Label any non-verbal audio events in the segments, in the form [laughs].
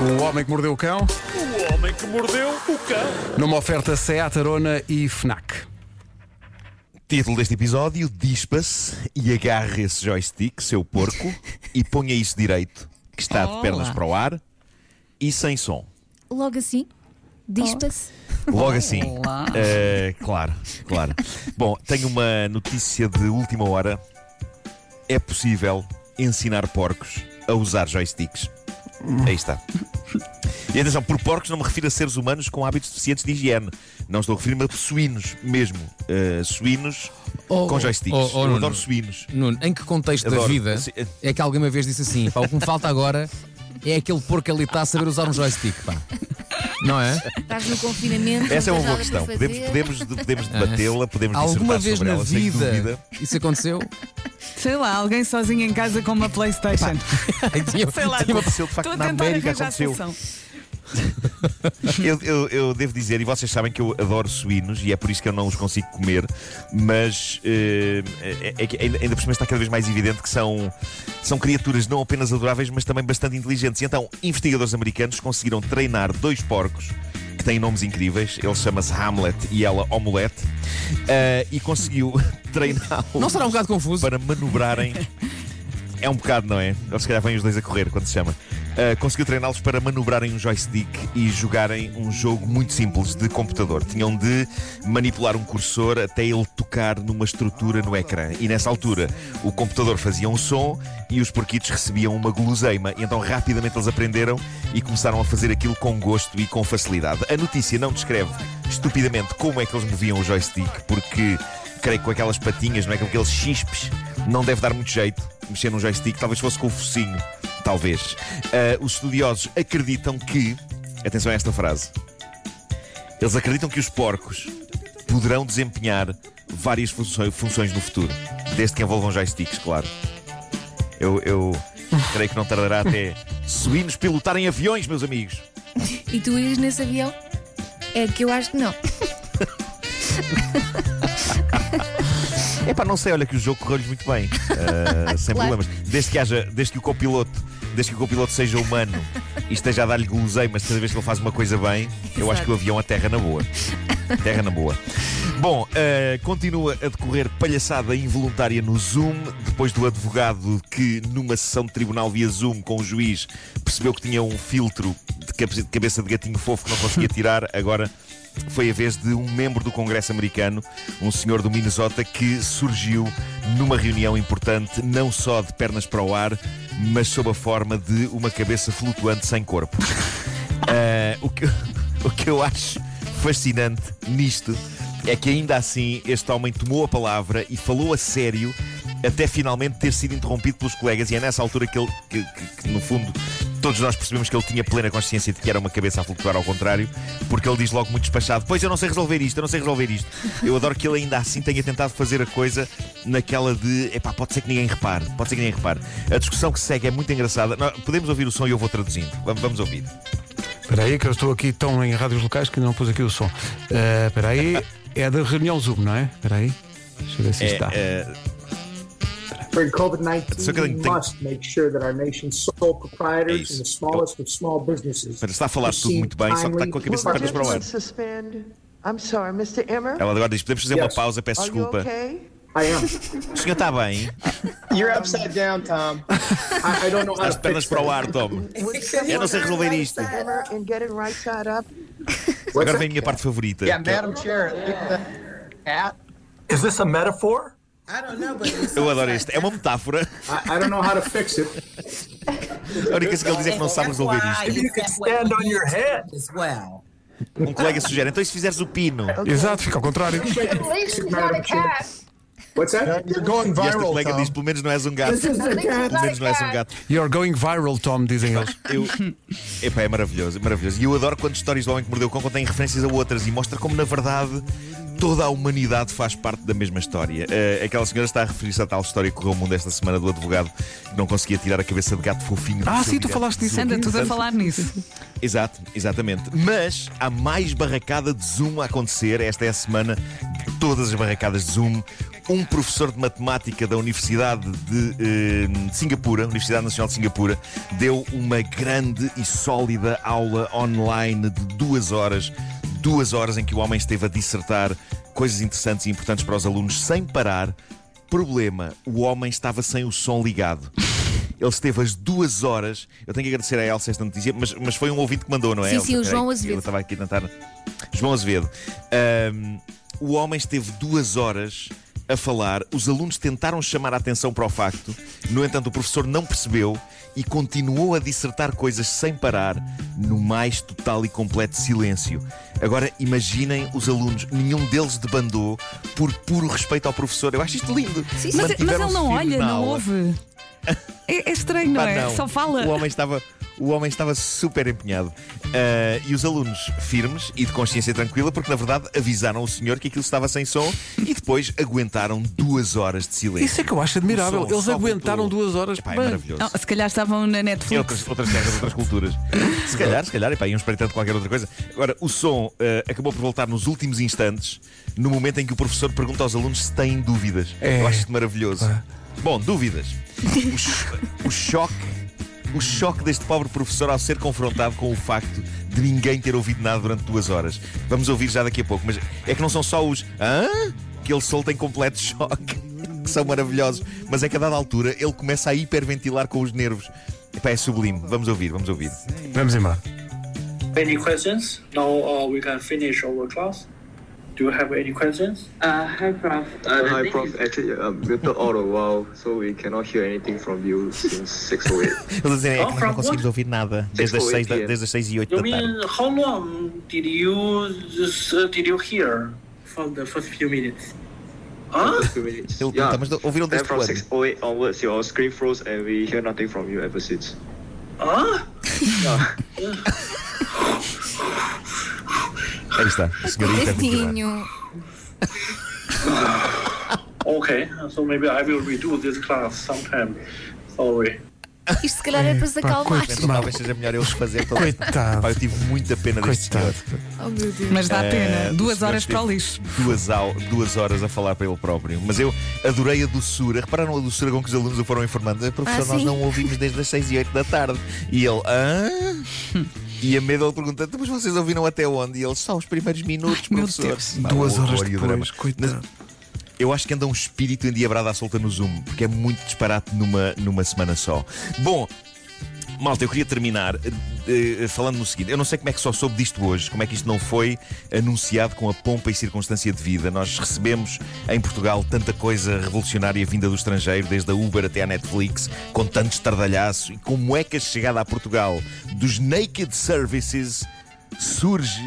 O Homem que Mordeu o Cão, O homem que mordeu o cão. numa oferta Seat Arona e FNAC. Título deste episódio: Dispa-se e agarre esse joystick, seu porco, e ponha isso direito, que está de pernas para o ar e sem som. Logo assim, dispa-se. Logo assim. Eh, claro, claro. Bom, tenho uma notícia de última hora. É possível ensinar porcos a usar joysticks. Aí está. E atenção, por porcos não me refiro a seres humanos com hábitos deficientes de higiene. Não estou a referir-me a suínos mesmo. Eh, suínos Oh, com joysticks. oh, oh, Eu Nuno. adoro suínos. Nuno, em que contexto da Adoro. vida Sim, eh. é que alguém uma vez disse assim: pá, o que me falta agora é aquele porco ali está a saber usar um joystick, pá. Não é? Estás no confinamento. Essa é uma boa questão. Podemos, podemos, podemos [laughs] debatê-la, podemos Alguma vez sobre na ela, vida isso aconteceu? Sei lá, alguém sozinho em casa com uma Playstation. Tinha- Sei lá, tinha Aconteceu, de facto, na América aconteceu. [laughs] Eu, eu- eu devo dizer, e vocês sabem que eu adoro suínos e é por isso que eu não os consigo comer, mas eh, é, é ainda, ainda por cima está cada vez mais evidente que são, são criaturas não apenas adoráveis, mas também bastante inteligentes. E então, investigadores americanos conseguiram treinar dois porcos que têm nomes incríveis. Ele chama-se Hamlet e ela Omelette. eh, e conseguiu [laughs] treiná-los Não será um bocado confuso? para manobrarem. É um bocado, não é? Eles se calhar vêm os dois a correr quando se chama. Uh, conseguiu treiná-los para manobrarem um joystick e jogarem um jogo muito simples de computador. Tinham de manipular um cursor até ele tocar numa estrutura no ecrã. E nessa altura o computador fazia um som e os porquitos recebiam uma guloseima. E então rapidamente eles aprenderam e começaram a fazer aquilo com gosto e com facilidade. A notícia não descreve estupidamente como é que eles moviam o joystick, porque creio que com aquelas patinhas, não é? Com aqueles chispes, não deve dar muito jeito mexer num joystick, talvez fosse com o focinho. Talvez. Ah, os estudiosos acreditam que. Atenção a esta frase. Eles acreditam que os porcos poderão desempenhar várias funções, funções no futuro, desde que envolvam joysticks, claro. Eu, eu creio que não tardará [laughs] até suínos pilotarem aviões, meus amigos. E tu ires nesse avião? É que eu acho que não. [laughs] É pá, não sei, olha que o jogo correu-lhes muito bem, ah, [laughs] sem Claro. problemas. Desde que haja, desde que o copiloto, desde que o copiloto seja humano e esteja a dar-lhe guloseimas cada vez que ele faz uma coisa bem, eu acho que o avião aterra na boa. Terra na boa. Bom, ah, continua a decorrer palhaçada involuntária no Zoom, depois do advogado que, numa sessão de tribunal via Zoom com o juiz, percebeu que tinha um filtro de cabe- de cabeça de gatinho fofo que não conseguia [laughs] tirar, agora foi a vez de um membro do Congresso americano, um senhor do Minnesota, que surgiu numa reunião importante, não só de pernas para o ar, mas sob a forma de uma cabeça flutuante sem corpo. Ah, [laughs] o, que, [laughs] o que eu acho fascinante nisto é que ainda assim este homem tomou a palavra e falou a sério até finalmente ter sido interrompido pelos colegas e é nessa altura que ele que, que- que, no fundo todos nós percebemos que ele tinha plena consciência de que era uma cabeça a flutuar ao contrário porque ele diz logo muito despachado pois eu não sei resolver isto, eu não sei resolver isto. Eu adoro que ele ainda assim tenha tentado fazer a coisa naquela de, epá, pode ser que ninguém repare pode ser que ninguém repare. A discussão que segue é muito engraçada. Podemos ouvir o som e eu vou traduzindo. Vamos, vamos ouvir Espera aí, que eu estou aqui tão em rádios locais que não pus aqui o som. Espera aí, é da reunião Zoom, não é? Espera aí. Deixa eu ver se É, está. é, During COVID 19, So we think- must make sure that our nation's sole proprietors Isso. and the smallest of small businesses. Espera, está a falar tudo muito bem, só que está com a cabeça de pernas para o ar. Suspend. I'm sorry, Mr. Emmer. Ela agora diz: podemos fazer uma Yes. pausa, peço Are you desculpa. okay? I am. O senhor está bem? You're upside down, Tom. I, I don't know how As to pernas fix para o ar, Tom. Eu não sei resolver isto. Mr. Emmer, and get it right side up. What's Agora vem a minha parte favorita. Yeah, é- Madam Chair. Is this a metaphor? Eu adoro este. É uma metáfora. I, I don't know how to fix it. A única coisa que ele diz é que não sabe resolver isto. You can stand on your head. Um colega sugere: então e se fizeres o pino? Exato, fica ao contrário. What's that? You're going E esta viral, colega diz: Tom. pelo menos não és um gato. This is the cat. Pelo menos não és um gato. You're going viral, Tom, dizem eles. [laughs] Eu... Epá, é maravilhoso, é maravilhoso. E eu adoro quando histórias do Homem que Mordeu o Cão contêm referências a outras e mostra como, na verdade, toda a humanidade faz parte da mesma história. Eh, aquela senhora está a referir-se à tal história que correu o mundo esta semana do advogado que não conseguia tirar a cabeça de gato fofinho. do Ah, sim, tu falaste disso. Anda tudo a falar nisso. Exato, exatamente. Mas há mais barracada de Zoom a acontecer. Esta é a semana todas as barracadas de Zoom. Um professor de matemática da Universidade de eh, Singapura, Universidade Nacional de Singapura, deu uma grande e sólida aula online de duas horas. Duas horas em que o homem esteve a dissertar coisas interessantes e importantes para os alunos sem parar. Problema: o homem estava sem o som ligado. Ele esteve as duas horas. Eu tenho que agradecer a Elsa esta notícia, mas, mas foi um ouvinte que mandou, não é? Sim, Elsa? sim, o João Azevedo. Eu estava aqui a tentar. João Azevedo. Ahm, o homem esteve duas horas a falar, os alunos tentaram chamar a atenção para o facto, no entanto, o professor não percebeu e continuou a dissertar coisas sem parar, no mais total e completo silêncio. Agora imaginem os alunos, nenhum deles debandou por puro respeito ao professor. Eu acho isto lindo. Sim. Mas, mas ele não olha, não ouve. É, é estranho, não Pá, é? não. Só fala. O homem estava, o homem estava super empenhado. Ah, e os alunos firmes e de consciência tranquila, porque na verdade avisaram o senhor que aquilo estava sem som e depois aguentaram duas horas de silêncio. Isso é que eu acho admirável. Eles aguentaram voltou. duas horas. Epá, é maravilhoso. Não, se calhar estavam na Netflix. outras, outras terras, outras culturas. Se calhar, se calhar, epá, iam espreitando qualquer outra coisa. Agora, o som eh, acabou por voltar nos últimos instantes, no momento em que o professor pergunta aos alunos se têm dúvidas. É. Eu acho isto maravilhoso. Bom, dúvidas. O, cho- o choque. O choque deste pobre professor ao ser confrontado com o facto de ninguém ter ouvido nada durante duas horas. Vamos ouvir já daqui a pouco, mas é que não são só os hã? que ele solta em completo choque, [laughs] que são maravilhosos, mas é que a dada altura ele começa a hiperventilar com os nervos. Epá, é sublime. Vamos ouvir, vamos ouvir. Vamos embora. Any questions? Now uh, we can finish our class. Do you have any questions? Uh, hi, Prof. Uh, hi, Prof. Actually, uh, muted all the while, so we cannot hear anything from you since 608. Eles dizem é Oh, que nós from não conseguimos what? ouvir nada desde as, Six to 6 eight da, PM. desde as 6 e 8 You da tarde. mean how long did you just, uh, did you hear from the first few minutes? Huh? Just few minutes. Ele yeah. pergunta, mas ouviram Then desde from quando? 608 onwards, your screen froze and we hear nothing from you ever since. Huh? Yeah. [laughs] [laughs] Aí está, a senhora hiperventilar. Tadinho. [laughs] Okay, so maybe I will redo this class sometime. Sorry. Isto se calhar é para se Pá, acalmar. coitado. Então, talvez seja melhor eu refazer todo Coitado. Pá, eu tive muita pena deste senhor. Oh meu Deus. Mas dá Eh, pena. o Duas horas para o lixo. Duas, au- duas horas a falar para ele próprio. Mas eu adorei a doçura. Repararam a doçura com que os alunos o foram informando? "Eh, Professor, Ah, nós sim. não ouvimos desde as 6 e 8 da tarde. E ele, hã? [laughs] E a medo ele pergunta, "Então, mas vocês ouviram até onde? E ele, só os primeiros minutos, professor. Deus. Pá, Duas o horas horror e o drama. depois. Coitado. Eu acho que anda um espírito endiabrado à solta no Zoom, porque é muito disparate numa, numa semana só. Bom, malta, eu queria terminar eh, falando no seguinte: eu não sei como é que só soube disto hoje, como é que isto não foi anunciado com a pompa e circunstância de vida. Nós recebemos em Portugal tanta coisa revolucionária vinda do estrangeiro, desde a Uber até à Netflix, com tanto estardalhaço. E como é que a chegada a Portugal dos Naked Services surge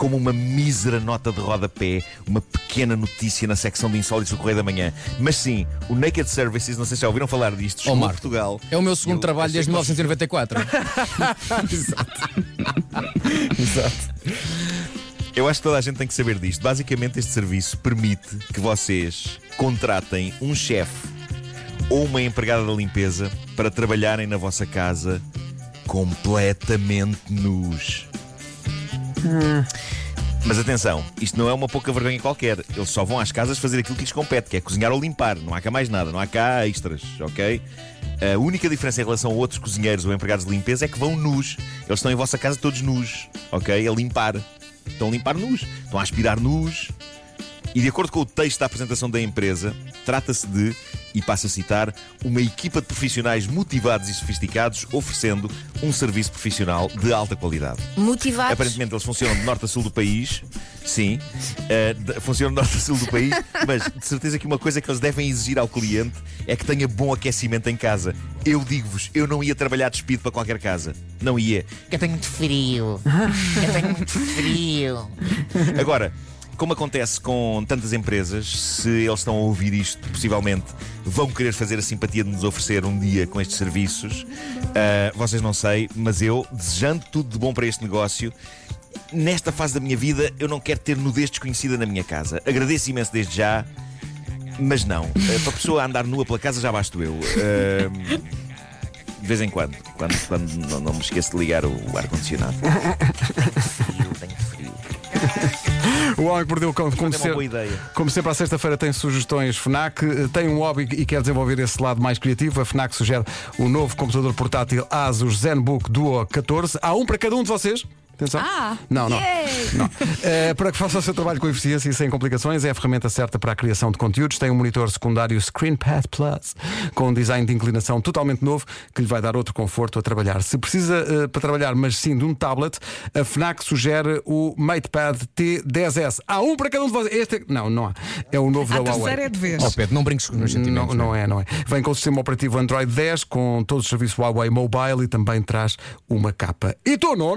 como uma mísera nota de rodapé, uma pequena notícia na secção de insólitos do Correio da Manhã. Mas sim, o Naked Services, não sei se já ouviram falar disto, chegou Marco, Portugal. É o meu segundo Eu trabalho desde que vocês- 1994. [laughs] Eu acho que toda a gente tem que saber disto. Basicamente, este serviço permite que vocês contratem um chefe ou uma empregada da limpeza para trabalharem na vossa casa completamente nus. Mas atenção, isto não é uma pouca vergonha qualquer. Eles só vão às casas fazer aquilo que lhes compete, que é cozinhar ou limpar. Não há cá mais nada, não há cá extras, ok? A única diferença em relação a outros cozinheiros ou empregados de limpeza é que vão nus. Eles estão em vossa casa todos nus, ok? A limpar. Estão a limpar nus. Estão a aspirar nus. E de acordo com o texto da apresentação da empresa, trata-se de, e passo a citar, uma equipa de profissionais motivados e sofisticados oferecendo um serviço profissional de alta qualidade. Motivados. Aparentemente eles funcionam de norte a sul do país. Sim, de- funcionam de norte a sul do país, [laughs] mas de certeza que uma coisa que eles devem exigir ao cliente é que tenha bom aquecimento em casa. Eu digo-vos, eu não ia trabalhar despido para qualquer casa. Não ia. Eu tenho muito frio. [laughs] Eu tenho muito frio. Agora, como acontece com tantas empresas, se eles estão a ouvir isto, possivelmente vão querer fazer a simpatia de nos oferecer um dia com estes serviços. Ah, vocês não sei, mas eu, desejando tudo de bom para este negócio, nesta fase da minha vida, eu não quero ter nudez desconhecida na minha casa. Agradeço imenso desde já, mas não. Ah, para a pessoa andar nua pela casa, já basto eu. Ah, de vez em quando, quando, quando não, não me esqueço de ligar o ar-condicionado. [laughs] Frio, tenho frio. O Homem que Mordeu o Cão, como, é ideia. como sempre, à sexta-feira tem sugestões FNAC. Tem um hobby e quer desenvolver esse lado mais criativo. A FNAC sugere o novo computador portátil Asus ZenBook Duo 14. Há um para cada um de vocês. Atenção. Ah, não, não. não. Eh, para que faça o seu trabalho com eficiência e sem complicações, é a ferramenta certa para a criação de conteúdos. Tem um monitor secundário ScreenPad Plus com um design de inclinação totalmente novo que lhe vai dar outro conforto a trabalhar. Se precisa eh, para trabalhar, mas sim de um tablet, a FNAC sugere o MatePad T10S. Há um para cada um de vocês. Este é... Não, não há. É o novo A da Huawei. é de vez. Oh, Pedro, não brinques com os meus Não, sentimentos. não é, não é. Vem com o sistema operativo Android 10, com todos os serviços Huawei Mobile e também traz uma capa. E tu, não?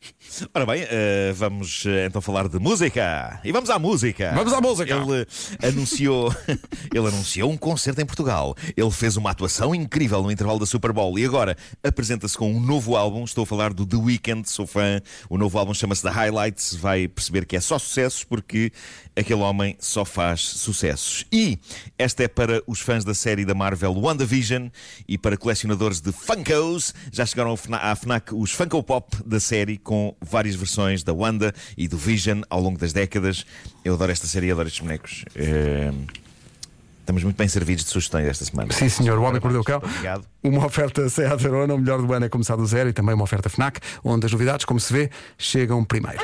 [laughs] Ora bem, eh, vamos eh, então falar de música. E vamos à música. Vamos à música. Ele eh, anunciou, [laughs] ele anunciou um concerto em Portugal. Ele fez uma atuação incrível no intervalo da Super Bowl e agora apresenta-se com um novo álbum. Estou a falar do The Weeknd, sou fã. O novo álbum chama-se The Highlights. Vai perceber que é só sucessos porque aquele homem só faz sucessos. E esta é para os fãs da série da Marvel WandaVision e para colecionadores de Funkos. Já chegaram à FNAC os Funko Pop da série com várias versões da Wanda e do Vision ao longo das décadas. Eu adoro esta série adoro estes bonecos. Eh, Estamos muito bem servidos de sugestões esta semana. Sim, senhor. O Homem que Mordeu o Cão. Obrigado. Uma oferta Seat Arona, o melhor do ano é começar do zero e também uma oferta FNAC, onde as novidades, como se vê, chegam primeiro.